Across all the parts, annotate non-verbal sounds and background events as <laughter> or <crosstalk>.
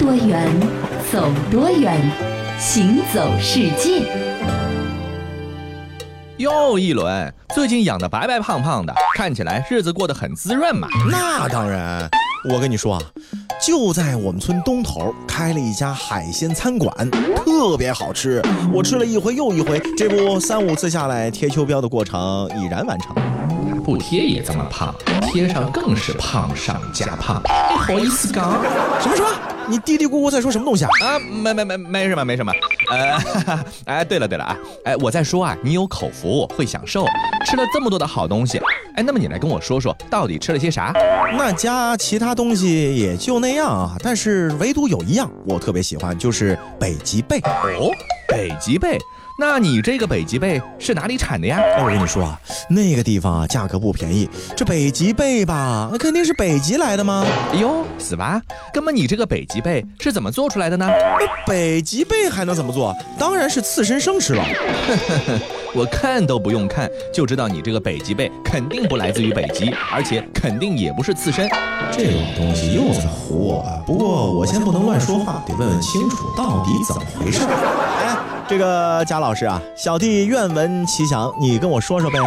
多远，走多远，行走世界。又，一轮，最近养的白白胖胖的，看起来日子过得很滋润嘛。那当然，我跟你说啊，就在我们村东头开了一家海鲜餐馆，特别好吃。我吃了一回又一回，这不三五次下来，贴秋膘的过程已然完成。不贴也这么胖，贴上更是胖上加胖。不，好意思讲？什么什么？你嘀嘀咕咕在说什么东西啊？啊，没没没没什么没什么。呃，哎，对了对了啊，哎，我在说啊，你有口福，会享受，吃了这么多的好东西。哎，那么你来跟我说说，到底吃了些啥？那家其他东西也就那样啊，但是唯独有一样我特别喜欢，就是北极贝。哦，北极贝。那你这个北极贝是哪里产的呀？我跟你说啊，那个地方啊价格不便宜。这北极贝吧，那肯定是北极来的吗？哎呦，死吧？哥们你这个北极贝是怎么做出来的呢？北极贝还能怎么做？当然是刺身生吃了。<laughs> 我看都不用看就知道你这个北极贝肯定不来自于北极，而且肯定也不是刺身。这种东西又在唬我。不过我先不能乱说话，得问问清楚到底怎么回事。哎。这个贾老师啊，小弟愿闻其详，你跟我说说呗。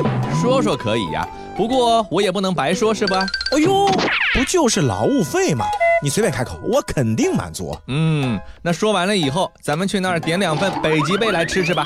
说说可以呀，不过我也不能白说，是吧？哎呦，不就是劳务费吗？你随便开口，我肯定满足。嗯，那说完了以后，咱们去那儿点两份北极贝来吃吃吧。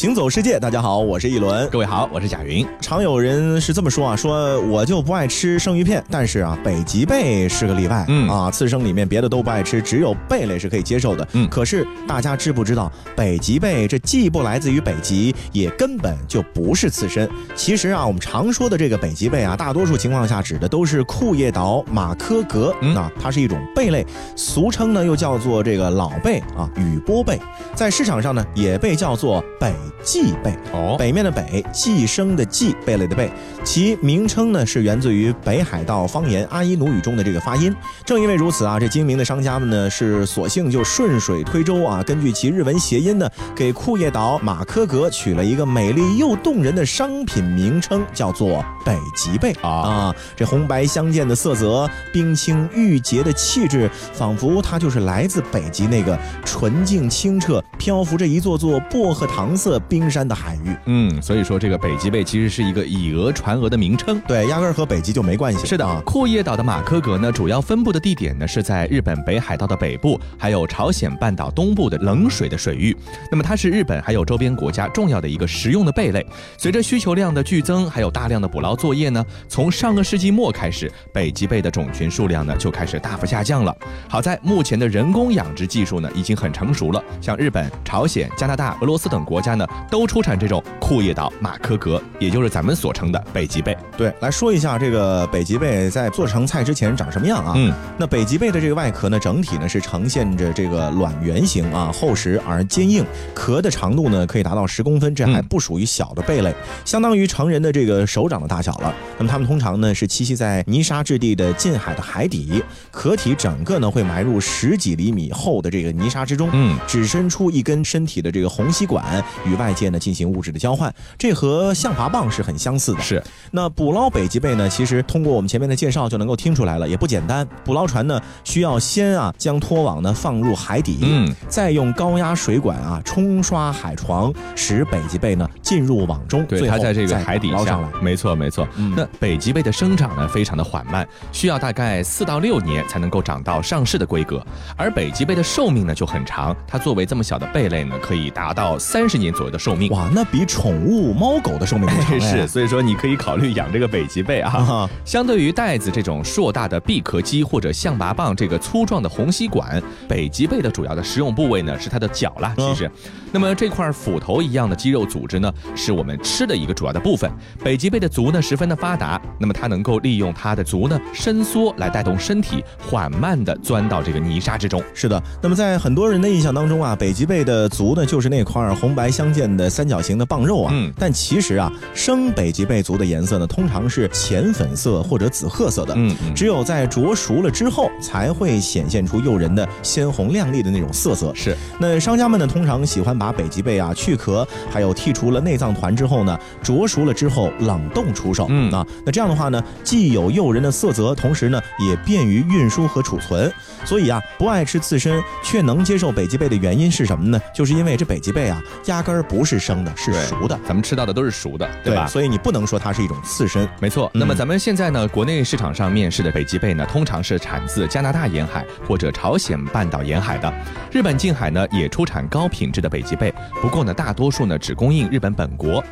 行走世界，大家好，我是一轮。各位好，我是贾云。常有人是这么说啊，说我就不爱吃生鱼片，但是啊，北极贝是个例外。嗯啊，刺生里面别的都不爱吃，只有贝类是可以接受的。嗯，可是大家知不知道，北极贝这既不来自于北极，也根本就不是刺身。其实啊，我们常说的这个北极贝啊，大多数情况下指的都是库页岛马科格。啊它是一种贝类，俗称呢又叫做这个老贝啊，雨波贝，在市场上呢也被叫做北。蓟贝哦，北面的北，寄生的寄，贝类的贝，其名称呢是源自于北海道方言阿伊努语中的这个发音。正因为如此啊，这精明的商家们呢是索性就顺水推舟啊，根据其日文谐音呢，给库页岛马科格取了一个美丽又动人的商品名称，叫做北极贝啊啊！这红白相间的色泽，冰清玉洁的气质，仿佛它就是来自北极那个纯净清澈、漂浮着一座座薄荷糖色。冰山的海域，嗯，所以说这个北极贝其实是一个以讹传讹的名称，对，压根儿和北极就没关系。是的啊，库页岛的马科格呢，主要分布的地点呢是在日本北海道的北部，还有朝鲜半岛东部的冷水的水域。那么它是日本还有周边国家重要的一个食用的贝类。随着需求量的剧增，还有大量的捕捞作业呢，从上个世纪末开始，北极贝的种群数量呢就开始大幅下降了。好在目前的人工养殖技术呢已经很成熟了，像日本、朝鲜、加拿大、俄罗斯等国家呢。都出产这种库页岛马科格，也就是咱们所称的北极贝。对，来说一下这个北极贝在做成菜之前长什么样啊？嗯，那北极贝的这个外壳呢，整体呢是呈现着这个卵圆形啊，厚实而坚硬，壳的长度呢可以达到十公分，这还不属于小的贝类，相当于成人的这个手掌的大小了。那么它们通常呢是栖息在泥沙质地的近海的海底，壳体整个呢会埋入十几厘米厚的这个泥沙之中，嗯，只伸出一根身体的这个虹吸管与外。界呢进行物质的交换，这和象拔蚌是很相似的。是，那捕捞北极贝呢，其实通过我们前面的介绍就能够听出来了，也不简单。捕捞船呢需要先啊将拖网呢放入海底，嗯，再用高压水管啊冲刷海床，使北极贝呢进入网中。对，它在这个海底捞上来，没错没错。那北极贝的生长呢非常的缓慢，需要大概四到六年才能够长到上市的规格。而北极贝的寿命呢就很长，它作为这么小的贝类呢，可以达到三十年左右的寿。命哇，那比宠物猫狗的寿命长是，所以说你可以考虑养这个北极贝啊。相对于袋子这种硕大的闭壳肌或者象拔蚌这个粗壮的虹吸管，北极贝的主要的食用部位呢是它的脚啦。其实，那么这块斧头一样的肌肉组织呢，是我们吃的一个主要的部分。北极贝的足呢十分的发达，那么它能够利用它的足呢伸缩来带动身体缓慢的钻到这个泥沙之中。是的，那么在很多人的印象当中啊，北极贝的足呢就是那块红白相间。见的三角形的棒肉啊。嗯。但其实啊，生北极贝族的颜色呢，通常是浅粉色或者紫褐色的。嗯。只有在灼熟了之后，才会显现出诱人的鲜红亮丽的那种色泽。是。那商家们呢，通常喜欢把北极贝啊去壳，还有剔除了内脏团之后呢，灼熟了之后冷冻出售。嗯。啊，那这样的话呢，既有诱人的色泽，同时呢，也便于运输和储存。所以啊，不爱吃刺身却能接受北极贝的原因是什么呢？就是因为这北极贝啊，压根儿不是生的，是熟的。咱们吃到的都是熟的，对吧？所以你不能说它是一种刺身。没错。那么咱们现在呢，国内市场上面市的北极贝呢，通常是产自加拿大沿海或者朝鲜半岛沿海的。日本近海呢，也出产高品质的北极贝，不过呢，大多数呢只供应日本本国。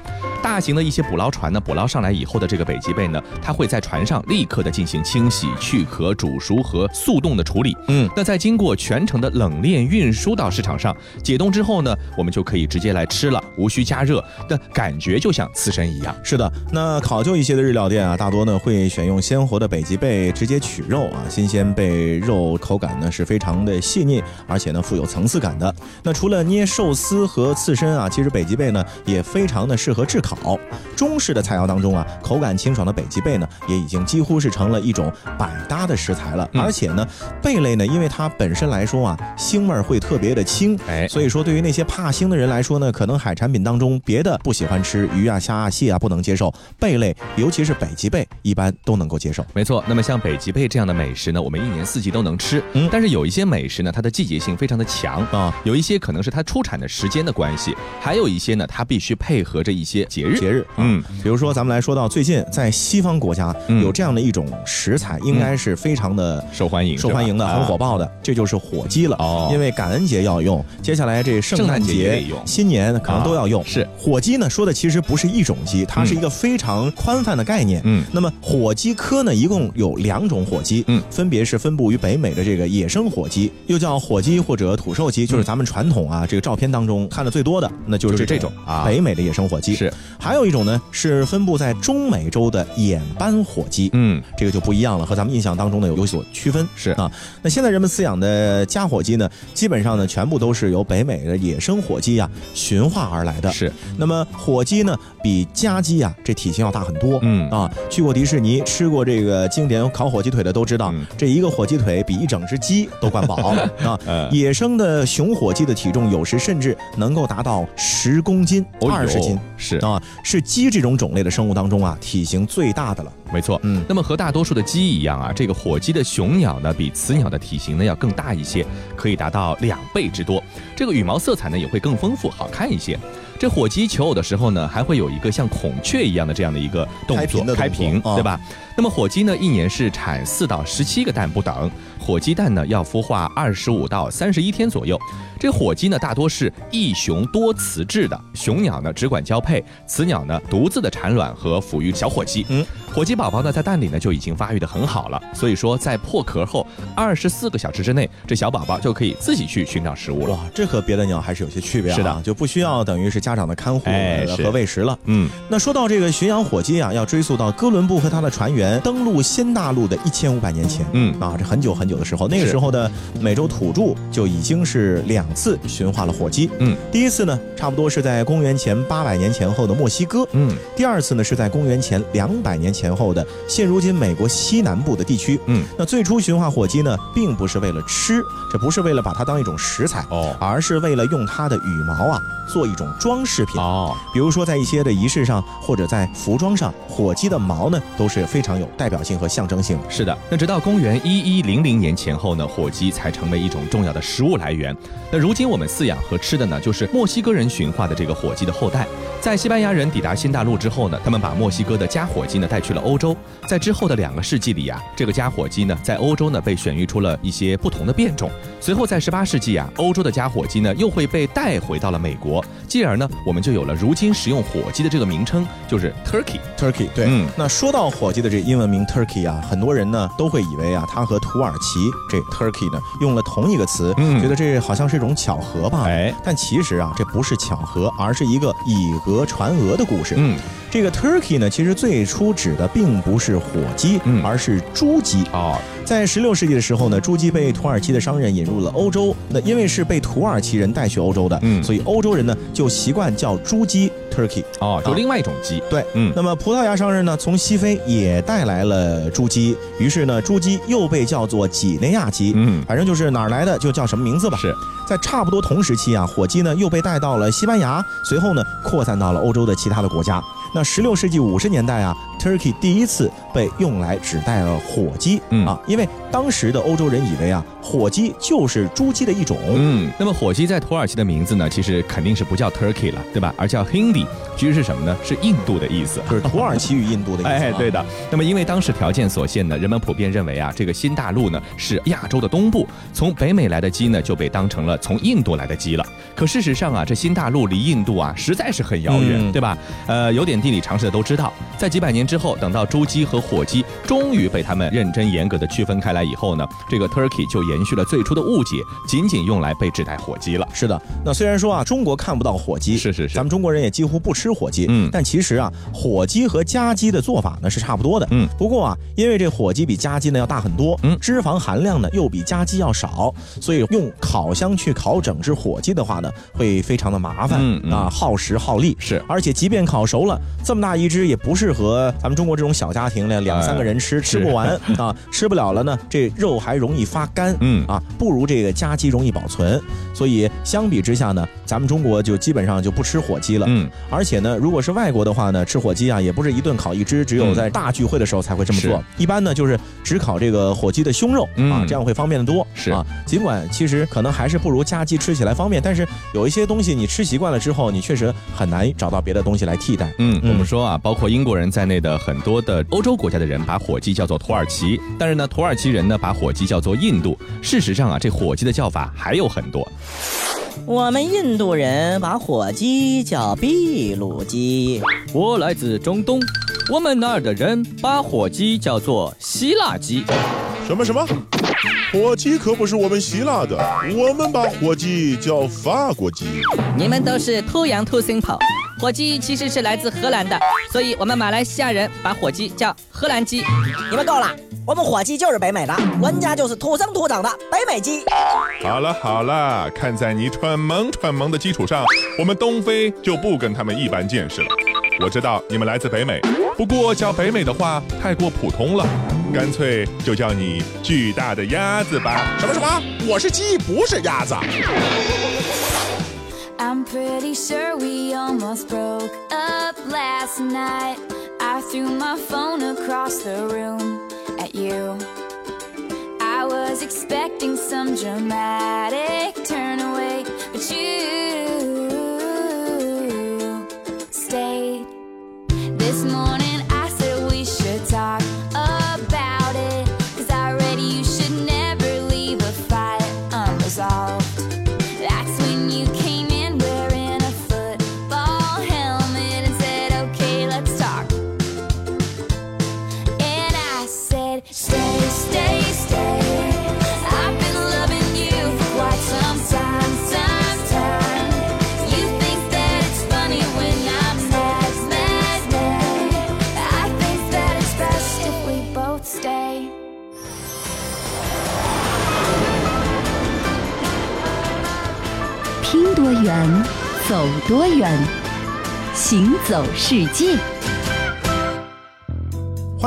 大型的一些捕捞船呢，捕捞上来以后的这个北极贝呢，它会在船上立刻的进行清洗、去壳、煮熟和速冻的处理。嗯，那在经过全程的冷链运输到市场上，解冻之后呢，我们就可以直接来吃了，无需加热，那感觉就像刺身一样。是的，那考究一些的日料店啊，大多呢会选用鲜活的北极贝直接取肉啊，新鲜贝肉口感呢是非常的细腻，而且呢富有层次感的。那除了捏寿司和刺身啊，其实北极贝呢也非常的适合炙烤。烤中式的菜肴当中啊，口感清爽的北极贝呢，也已经几乎是成了一种百搭的食材了。而且呢，贝类呢，因为它本身来说啊，腥味儿会特别的轻，哎，所以说对于那些怕腥的人来说呢，可能海产品当中别的不喜欢吃鱼啊、虾啊、蟹啊不能接受，贝类尤其是北极贝一般都能够接受。没错，那么像北极贝这样的美食呢，我们一年四季都能吃。嗯，但是有一些美食呢，它的季节性非常的强啊，有一些可能是它出产的时间的关系，还有一些呢，它必须配合着一些。节日节日，嗯，比如说咱们来说到最近在西方国家有这样的一种食材，应该是非常的受欢迎、受欢迎的、很火爆的，这就是火鸡了。哦，因为感恩节要用，接下来这圣诞节、新年可能都要用。是火鸡呢，说的其实不是一种鸡，它是一个非常宽泛的概念。嗯，那么火鸡科呢，一共有两种火鸡，嗯，分别是分布于北美的这个野生火鸡，又叫火鸡或者土兽鸡，就是咱们传统啊这个照片当中看的最多的，那就是这种啊北美的野生火鸡是。还有一种呢，是分布在中美洲的眼斑火鸡，嗯，这个就不一样了，和咱们印象当中呢有有所区分。是啊，那现在人们饲养的家火鸡呢，基本上呢全部都是由北美的野生火鸡呀驯化而来的。是，那么火鸡呢比家鸡呀这体型要大很多。嗯啊，去过迪士尼吃过这个经典烤火鸡腿的都知道，这一个火鸡腿比一整只鸡都管饱 <laughs> 啊。野生的雄火鸡的体重有时甚至能够达到十公斤、二十斤。是啊。是鸡这种种类的生物当中啊，体型最大的了。没错，嗯，那么和大多数的鸡一样啊，这个火鸡的雄鸟呢，比雌鸟的体型呢要更大一些，可以达到两倍之多。这个羽毛色彩呢也会更丰富，好看一些。这火鸡求偶的时候呢，还会有一个像孔雀一样的这样的一个动作，开屏，对吧？那么火鸡呢，一年是产四到十七个蛋不等。火鸡蛋呢要孵化二十五到三十一天左右。这火鸡呢大多是一雄多雌制的，雄鸟呢只管交配，雌鸟呢独自的产卵和抚育小火鸡。嗯，火鸡宝宝呢在蛋里呢就已经发育的很好了，所以说在破壳后二十四个小时之内，这小宝宝就可以自己去寻找食物了。哇，这和别的鸟还是有些区别啊。是的，就不需要等于是家长的看护和喂食了。嗯，那说到这个驯养火鸡啊，要追溯到哥伦布和他的船员登陆新大陆的一千五百年前。嗯，啊，这很久很久的时候，那个时候的美洲土著就已经是两次驯化了火鸡。嗯，第一次呢，差不多是在公元前八百年前后的墨西哥。嗯，第二次呢，是在公元前两百年前后的现如今美国西南部的地区。嗯，那最初驯化火鸡呢，并不是为了吃，这不是为了把它当一种食材哦，而是为了用它的羽毛啊做一种装饰品哦。比如说在一些的仪式上，或者在服装上，火鸡的毛呢都是非常有代表性和象征性。是的，那直到公元一一零零年前后呢，火鸡才成为一种重要的食物来源。那如今我们饲养和吃的呢，就是墨西哥人驯化的这个火鸡的后代。在西班牙人抵达新大陆之后呢，他们把墨西哥的家火鸡呢带去了欧洲。在之后的两个世纪里啊，这个家火鸡呢，在欧洲呢被选育出了一些不同的变种。随后在十八世纪啊，欧洲的家火鸡呢又会被带回到了美国，继而呢，我们就有了如今食用火鸡的这个名称，就是 turkey。turkey 对，嗯，那说到火鸡的这英文名 turkey 啊，很多人呢都会以为啊，它和土耳其这 turkey 呢用了同一个词，觉得这好像是一种巧合吧？哎，但其实啊，这不是巧合，而是一个以讹传讹的故事。嗯。这个 turkey 呢，其实最初指的并不是火鸡，嗯，而是猪鸡哦。在十六世纪的时候呢，猪鸡被土耳其的商人引入了欧洲。那因为是被土耳其人带去欧洲的，嗯，所以欧洲人呢就习惯叫猪鸡 turkey 哦，就另外一种鸡。对，嗯。那么葡萄牙商人呢从西非也带来了珠鸡，于是呢珠鸡又被叫做几内亚鸡。嗯，反正就是哪儿来的就叫什么名字吧。是在差不多同时期啊，火鸡呢又被带到了西班牙，随后呢扩散到了欧洲的其他的国家。那十六世纪五十年代啊，turkey 第一次被用来指代了火鸡，嗯啊，因为当时的欧洲人以为啊，火鸡就是猪鸡的一种，嗯，那么火鸡在土耳其的名字呢，其实肯定是不叫 turkey 了，对吧？而叫 hindi，其实是什么呢？是印度的意思，就是土耳其与印度的意思。<laughs> 哎，对的。那么因为当时条件所限呢，人们普遍认为啊，这个新大陆呢是亚洲的东部，从北美来的鸡呢就被当成了从印度来的鸡了。可事实上啊，这新大陆离印度啊实在是很遥远，对吧？呃，有点。地理常识的都知道，在几百年之后，等到猪鸡和火鸡终于被他们认真严格的区分开来以后呢，这个 turkey 就延续了最初的误解，仅仅用来被指代火鸡了。是的，那虽然说啊，中国看不到火鸡，是是是，咱们中国人也几乎不吃火鸡，嗯，但其实啊，火鸡和家鸡的做法呢是差不多的，嗯，不过啊，因为这火鸡比家鸡呢要大很多，嗯，脂肪含量呢又比家鸡要少，所以用烤箱去烤整只火鸡的话呢，会非常的麻烦，嗯啊，耗时耗力。是，而且即便烤熟了。这么大一只也不适合咱们中国这种小家庭呢，两三个人吃吃不完 <laughs> 啊，吃不了了呢，这肉还容易发干，嗯。啊，不如这个家鸡容易保存，所以相比之下呢，咱们中国就基本上就不吃火鸡了，嗯，而且呢，如果是外国的话呢，吃火鸡啊也不是一顿烤一只，只有在大聚会的时候才会这么做，一般呢就是只烤这个火鸡的胸肉啊，这样会方便的多，是。啊，尽管其实可能还是不如家鸡吃起来方便，但是有一些东西你吃习惯了之后，你确实很难找到别的东西来替代，嗯，我们说。啊，包括英国人在内的很多的欧洲国家的人把火鸡叫做土耳其，但是呢，土耳其人呢把火鸡叫做印度。事实上啊，这火鸡的叫法还有很多。我们印度人把火鸡叫秘鲁鸡。我来自中东，我们那儿的人把火鸡叫做希腊鸡。什么什么？火鸡可不是我们希腊的，我们把火鸡叫法国鸡。你们都是 too young too simple。火鸡其实是来自荷兰的，所以我们马来西亚人把火鸡叫荷兰鸡。你们够了，我们火鸡就是北美的，人家就是土生土长的北美鸡。好了好了，看在你蠢萌蠢萌的基础上，我们东非就不跟他们一般见识了。我知道你们来自北美，不过叫北美的话太过普通了，干脆就叫你巨大的鸭子吧。什么什么？我是鸡，不是鸭子。I'm pretty sure we almost broke up last night. I threw my phone across the room at you. I was expecting some dramatic turn away, but you 走世界。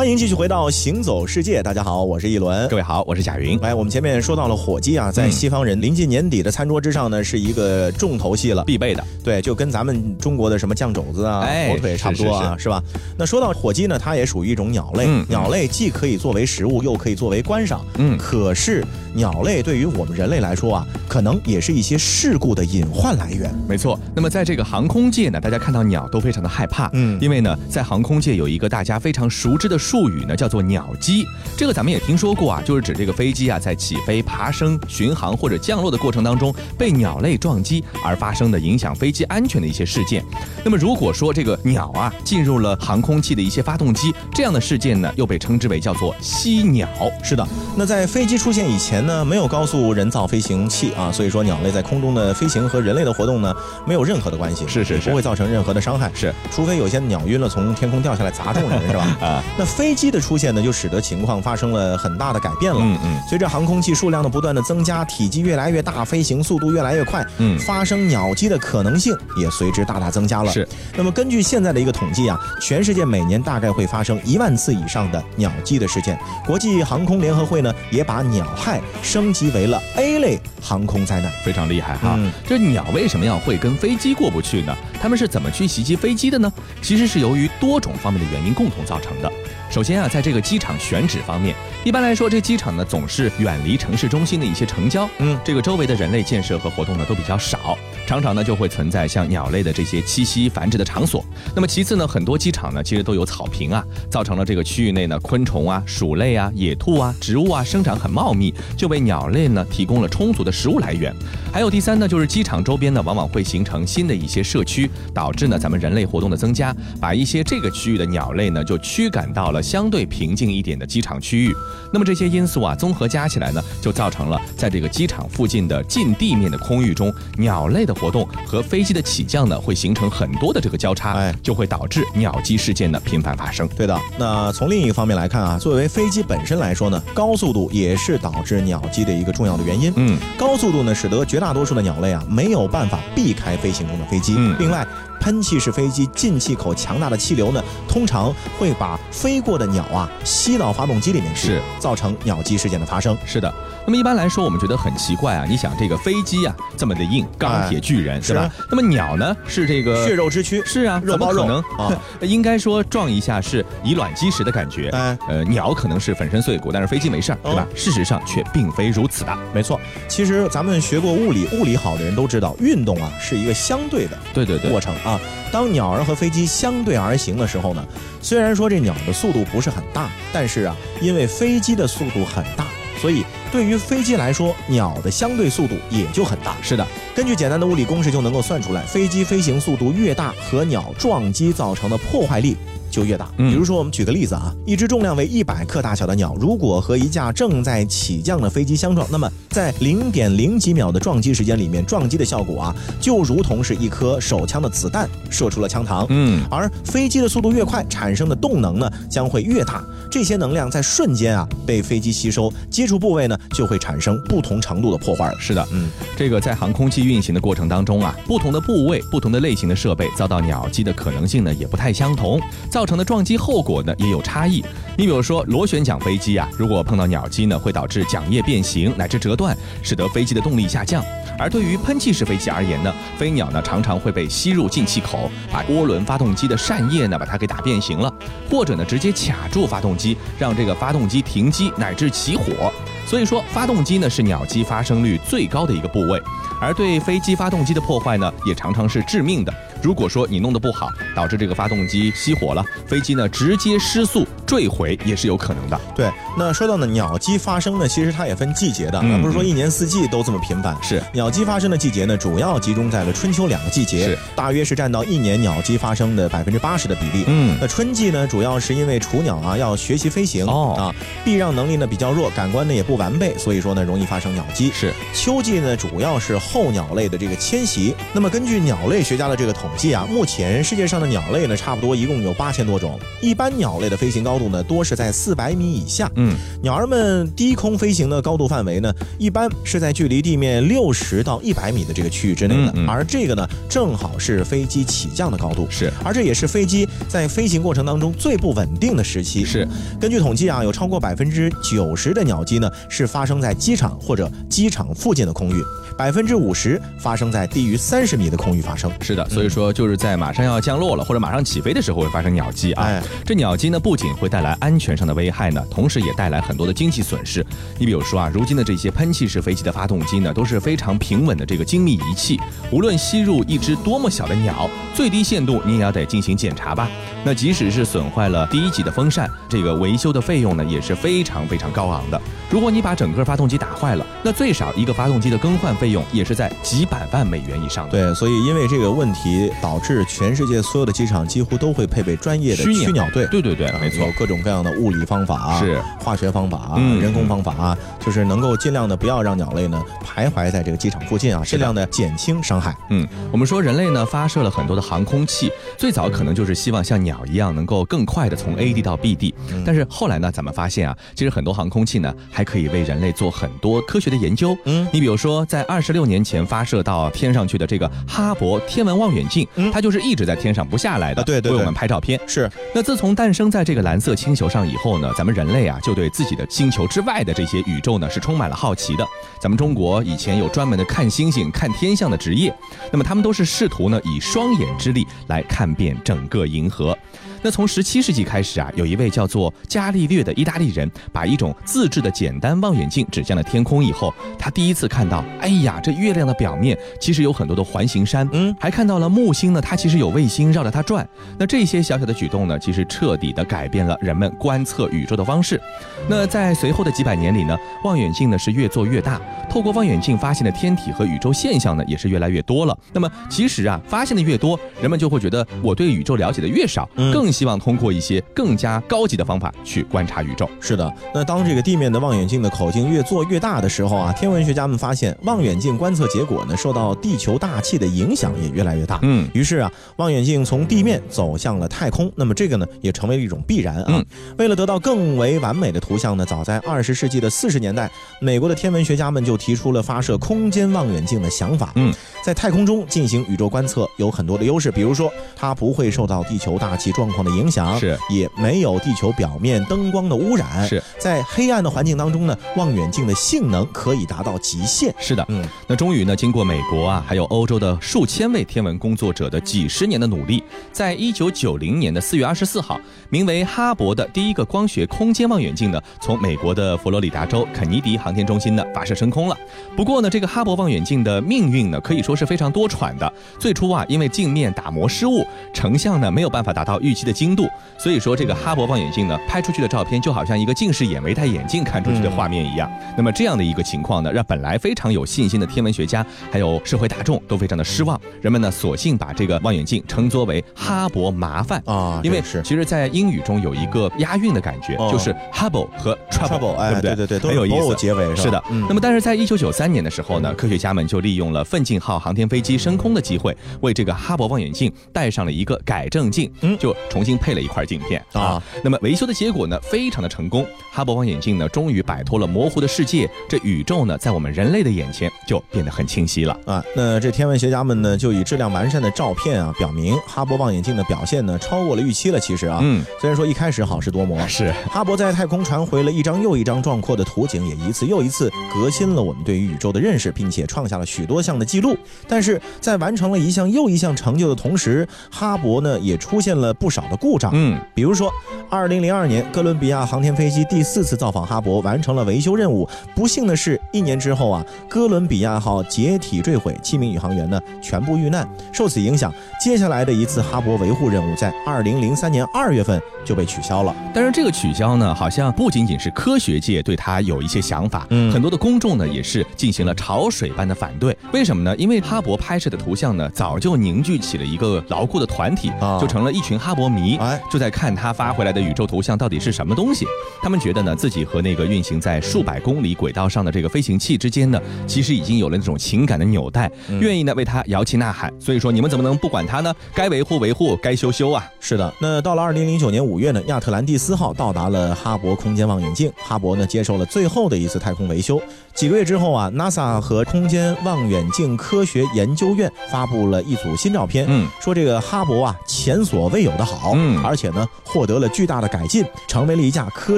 欢迎继续回到《行走世界》，大家好，我是一轮，各位好，我是贾云。哎，我们前面说到了火鸡啊，在西方人临近年底的餐桌之上呢，是一个重头戏了，必备的。对，就跟咱们中国的什么酱肘子啊、火腿差不多啊，是吧？那说到火鸡呢，它也属于一种鸟类，鸟类既可以作为食物，又可以作为观赏。嗯，可是鸟类对于我们人类来说啊，可能也是一些事故的隐患来源。没错。那么在这个航空界呢，大家看到鸟都非常的害怕。嗯，因为呢，在航空界有一个大家非常熟知的。术语呢，叫做鸟击。这个咱们也听说过啊，就是指这个飞机啊在起飞、爬升、巡航或者降落的过程当中被鸟类撞击而发生的影响飞机安全的一些事件。那么如果说这个鸟啊进入了航空器的一些发动机，这样的事件呢，又被称之为叫做吸鸟。是的，那在飞机出现以前呢，没有高速人造飞行器啊，所以说鸟类在空中的飞行和人类的活动呢，没有任何的关系，是是是，不会造成任何的伤害，是，除非有些鸟晕了从天空掉下来砸中人，是吧？啊，那飞机的出现呢，就使得情况发生了很大的改变了。嗯嗯，随着航空器数量的不断的增加，体积越来越大，飞行速度越来越快，嗯，发生鸟击的可能性也随之大大增加了。是，那么根据现在的一个统计啊，全世界每年大概会发生一万次以上的鸟击的事件。国际航空联合会呢，也把鸟害升级为了 A 类航空灾难，非常厉害哈。这鸟为什么要会跟飞机过不去呢？他们是怎么去袭击飞机的呢？其实是由于多种方面的原因共同造成的。首先啊，在这个机场选址方面，一般来说，这机场呢总是远离城市中心的一些城郊，嗯，这个周围的人类建设和活动呢都比较少，常常呢就会存在像鸟类的这些栖息繁殖的场所。那么其次呢，很多机场呢其实都有草坪啊，造成了这个区域内呢昆虫啊、鼠类啊、野兔啊、植物啊生长很茂密，就为鸟类呢提供了充足的食物来源。还有第三呢，就是机场周边呢往往会形成新的一些社区，导致呢咱们人类活动的增加，把一些这个区域的鸟类呢就驱赶到了。相对平静一点的机场区域，那么这些因素啊综合加起来呢，就造成了在这个机场附近的近地面的空域中，鸟类的活动和飞机的起降呢，会形成很多的这个交叉，哎，就会导致鸟击事件的频繁发生。对的。那从另一个方面来看啊，作为飞机本身来说呢，高速度也是导致鸟击的一个重要的原因。嗯，高速度呢，使得绝大多数的鸟类啊没有办法避开飞行中的飞机。嗯，另外。喷气式飞机进气口强大的气流呢，通常会把飞过的鸟啊吸到发动机里面去，是造成鸟击事件的发生。是的。那么一般来说，我们觉得很奇怪啊，你想这个飞机啊这么的硬，钢铁巨人是吧？那么鸟呢是这个血肉之躯，是啊，肉包肉能啊？<laughs> 应该说撞一下是以卵击石的感觉。哎，呃，鸟可能是粉身碎骨，但是飞机没事儿，对吧？事实上却并非如此的。没错，其实咱们学过物理，物理好的人都知道，运动啊是一个相对的对对对过程啊。当鸟儿和飞机相对而行的时候呢，虽然说这鸟的速度不是很大，但是啊，因为飞机的速度很大，所以对于飞机来说，鸟的相对速度也就很大。是的，根据简单的物理公式就能够算出来，飞机飞行速度越大，和鸟撞击造成的破坏力。就越大。比如说，我们举个例子啊，一只重量为一百克大小的鸟，如果和一架正在起降的飞机相撞，那么在零点零几秒的撞击时间里面，撞击的效果啊，就如同是一颗手枪的子弹射出了枪膛。嗯，而飞机的速度越快，产生的动能呢将会越大。这些能量在瞬间啊被飞机吸收，接触部位呢就会产生不同程度的破坏。是的，嗯，这个在航空器运行的过程当中啊，不同的部位、不同的类型的设备遭到鸟击的可能性呢也不太相同，造造成的撞击后果呢也有差异。你比如说螺旋桨飞机啊，如果碰到鸟机呢，会导致桨叶变形乃至折断，使得飞机的动力下降。而对于喷气式飞机而言呢，飞鸟呢常常会被吸入进气口，把涡轮发动机的扇叶呢把它给打变形了，或者呢直接卡住发动机，让这个发动机停机乃至起火。所以说，发动机呢是鸟击发生率最高的一个部位，而对飞机发动机的破坏呢也常常是致命的。如果说你弄得不好，导致这个发动机熄火了，飞机呢直接失速坠毁也是有可能的。对，那说到呢鸟击发生呢，其实它也分季节的，而不是说一年四季都这么频繁。是鸟击发生的季节呢，主要集中在了春秋两个季节，是大约是占到一年鸟击发生的百分之八十的比例。嗯，那春季呢，主要是因为雏鸟啊要学习飞行哦啊，避让能力呢比较弱，感官呢也不完备，所以说呢容易发生鸟击。是秋季呢，主要是候鸟类的这个迁徙。那么根据鸟类学家的这个统。计啊，目前世界上的鸟类呢，差不多一共有八千多种。一般鸟类的飞行高度呢，多是在四百米以下。嗯，鸟儿们低空飞行的高度范围呢，一般是在距离地面六十到一百米的这个区域之内的。而这个呢，正好是飞机起降的高度。是，而这也是飞机在飞行过程当中最不稳定的时期。是，根据统计啊，有超过百分之九十的鸟击呢，是发生在机场或者机场附近的空域，百分之五十发生在低于三十米的空域发生。是的，所以说。说就是在马上要降落了或者马上起飞的时候会发生鸟击啊。这鸟击呢不仅会带来安全上的危害呢，同时也带来很多的经济损失。你比如说啊，如今的这些喷气式飞机的发动机呢都是非常平稳的这个精密仪器，无论吸入一只多么小的鸟，最低限度你也要得进行检查吧。那即使是损坏了第一级的风扇，这个维修的费用呢也是非常非常高昂的。如果你把整个发动机打坏了，那最少一个发动机的更换费用也是在几百万美元以上。对，所以因为这个问题，导致全世界所有的机场几乎都会配备专业的驱鸟队。对对对，没错，各种各样的物理方法、是化学方法、人工方法，就是能够尽量的不要让鸟类呢徘徊在这个机场附近啊，尽量的减轻伤害。嗯，我们说人类呢发射了很多的航空器，最早可能就是希望像鸟一样能够更快的从 A 地到 B 地，但是后来呢，咱们发现啊，其实很多航空器呢还可以为人类做很多科学的研究。嗯，你比如说在二十六年前发射到天上去的这个哈勃天文望远镜，它就是一直在天上不下来的，对对，为我们拍照片。是。那自从诞生在这个蓝色星球上以后呢，咱们人类啊就对自己的星球之外的这些宇宙呢是充满了好奇的。咱们中国以前有专门的看星星、看天象的职业，那么他们都是试图呢以双眼之力来看遍整个银河。那从十七世纪开始啊，有一位叫做伽利略的意大利人，把一种自制的简单望远镜指向了天空以后，他第一次看到，哎呀，这月亮的表面其实有很多的环形山，嗯，还看到了木星呢，它其实有卫星绕着它转。那这些小小的举动呢，其实彻底的改变了人们观测宇宙的方式。那在随后的几百年里呢，望远镜呢是越做越大，透过望远镜发现的天体和宇宙现象呢也是越来越多了。那么其实啊，发现的越多，人们就会觉得我对宇宙了解的越少，更。希望通过一些更加高级的方法去观察宇宙。是的，那当这个地面的望远镜的口径越做越大的时候啊，天文学家们发现望远镜观测结果呢受到地球大气的影响也越来越大。嗯，于是啊，望远镜从地面走向了太空。那么这个呢也成为了一种必然啊。为了得到更为完美的图像呢，早在二十世纪的四十年代，美国的天文学家们就提出了发射空间望远镜的想法。嗯，在太空中进行宇宙观测有很多的优势，比如说它不会受到地球大气状况。的影响是，也没有地球表面灯光的污染。是在黑暗的环境当中呢，望远镜的性能可以达到极限。是的，嗯，那终于呢，经过美国啊，还有欧洲的数千位天文工作者的几十年的努力，在一九九零年的四月二十四号，名为哈勃的第一个光学空间望远镜呢，从美国的佛罗里达州肯尼迪航天中心呢发射升空了。不过呢，这个哈勃望远镜的命运呢，可以说是非常多舛的。最初啊，因为镜面打磨失误，成像呢没有办法达到预期的。精度，所以说这个哈勃望远镜呢，拍出去的照片就好像一个近视眼没戴眼镜看出去的画面一样。那么这样的一个情况呢，让本来非常有信心的天文学家还有社会大众都非常的失望。人们呢，索性把这个望远镜称作为哈勃麻烦啊，因为是其实，在英语中有一个押韵的感觉，就是 Hubble 和 Trouble，对不对？对对对，很有意思。结尾是的。那么，但是在一九九三年的时候呢，科学家们就利用了奋进号航天飞机升空的机会，为这个哈勃望远镜带上了一个改正镜，嗯，就重新配了一块镜。片啊，那么维修的结果呢，非常的成功。哈勃望远镜呢，终于摆脱了模糊的世界，这宇宙呢，在我们人类的眼前就变得很清晰了啊。那这天文学家们呢，就以质量完善的照片啊，表明哈勃望远镜的表现呢，超过了预期了。其实啊，嗯，虽然说一开始好事多磨，是哈勃在太空传回了一张又一张壮阔的图景，也一次又一次革新了我们对于宇宙的认识，并且创下了许多项的记录。但是在完成了一项又一项成就的同时，哈勃呢，也出现了不少的故障，嗯。比如说，二零零二年，哥伦比亚航天飞机第四次造访哈勃，完成了维修任务。不幸的是，一年之后啊，哥伦比亚号解体坠毁，七名宇航员呢全部遇难。受此影响，接下来的一次哈勃维护任务在二零零三年二月份就被取消了。但是这个取消呢，好像不仅仅是科学界对他有一些想法，嗯，很多的公众呢也是进行了潮水般的反对。为什么呢？因为哈勃拍摄的图像呢，早就凝聚起了一个牢固的团体，就成了一群哈勃迷，哎，就在。看他发回来的宇宙图像到底是什么东西？他们觉得呢，自己和那个运行在数百公里轨道上的这个飞行器之间呢，其实已经有了那种情感的纽带，愿意呢为他摇旗呐喊。所以说，你们怎么能不管他呢？该维护维护，该修修啊！是的，那到了二零零九年五五月呢，亚特兰蒂斯号到达了哈勃空间望远镜，哈勃呢接受了最后的一次太空维修。几个月之后啊，NASA 和空间望远镜科学研究院发布了一组新照片，嗯，说这个哈勃啊前所未有的好，嗯，而且呢获得了巨大的改进，成为了一架科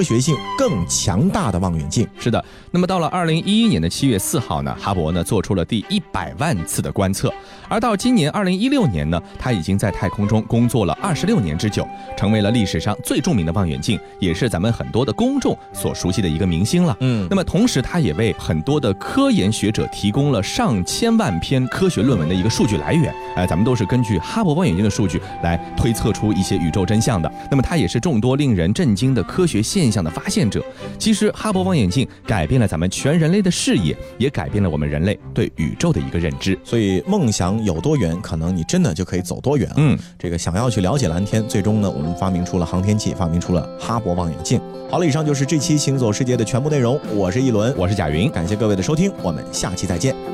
学性更强大的望远镜。是的，那么到了二零一一年的七月四号呢，哈勃呢做出了第一百万次的观测，而到今年二零一六年呢，他已经在太空中工作了二十六年之久，成为了历史上最著名的望远镜，也是咱们很多的公众所熟悉的一个明星了。嗯，那么同时它也为很多的科研学者提供了上千万篇科学论文的一个数据来源，哎，咱们都是根据哈勃望远镜的数据来推测出一些宇宙真相的。那么它也是众多令人震惊的科学现象的发现者。其实哈勃望远镜改变了咱们全人类的视野，也改变了我们人类对宇宙的一个认知。所以梦想有多远，可能你真的就可以走多远。嗯，这个想要去了解蓝天，最终呢，我们发明出了航天器，发明出了哈勃望远镜。好了，以上就是这期行走世界的全部内容。我是一轮，我是贾云，感谢各位的收听，我们下期再见。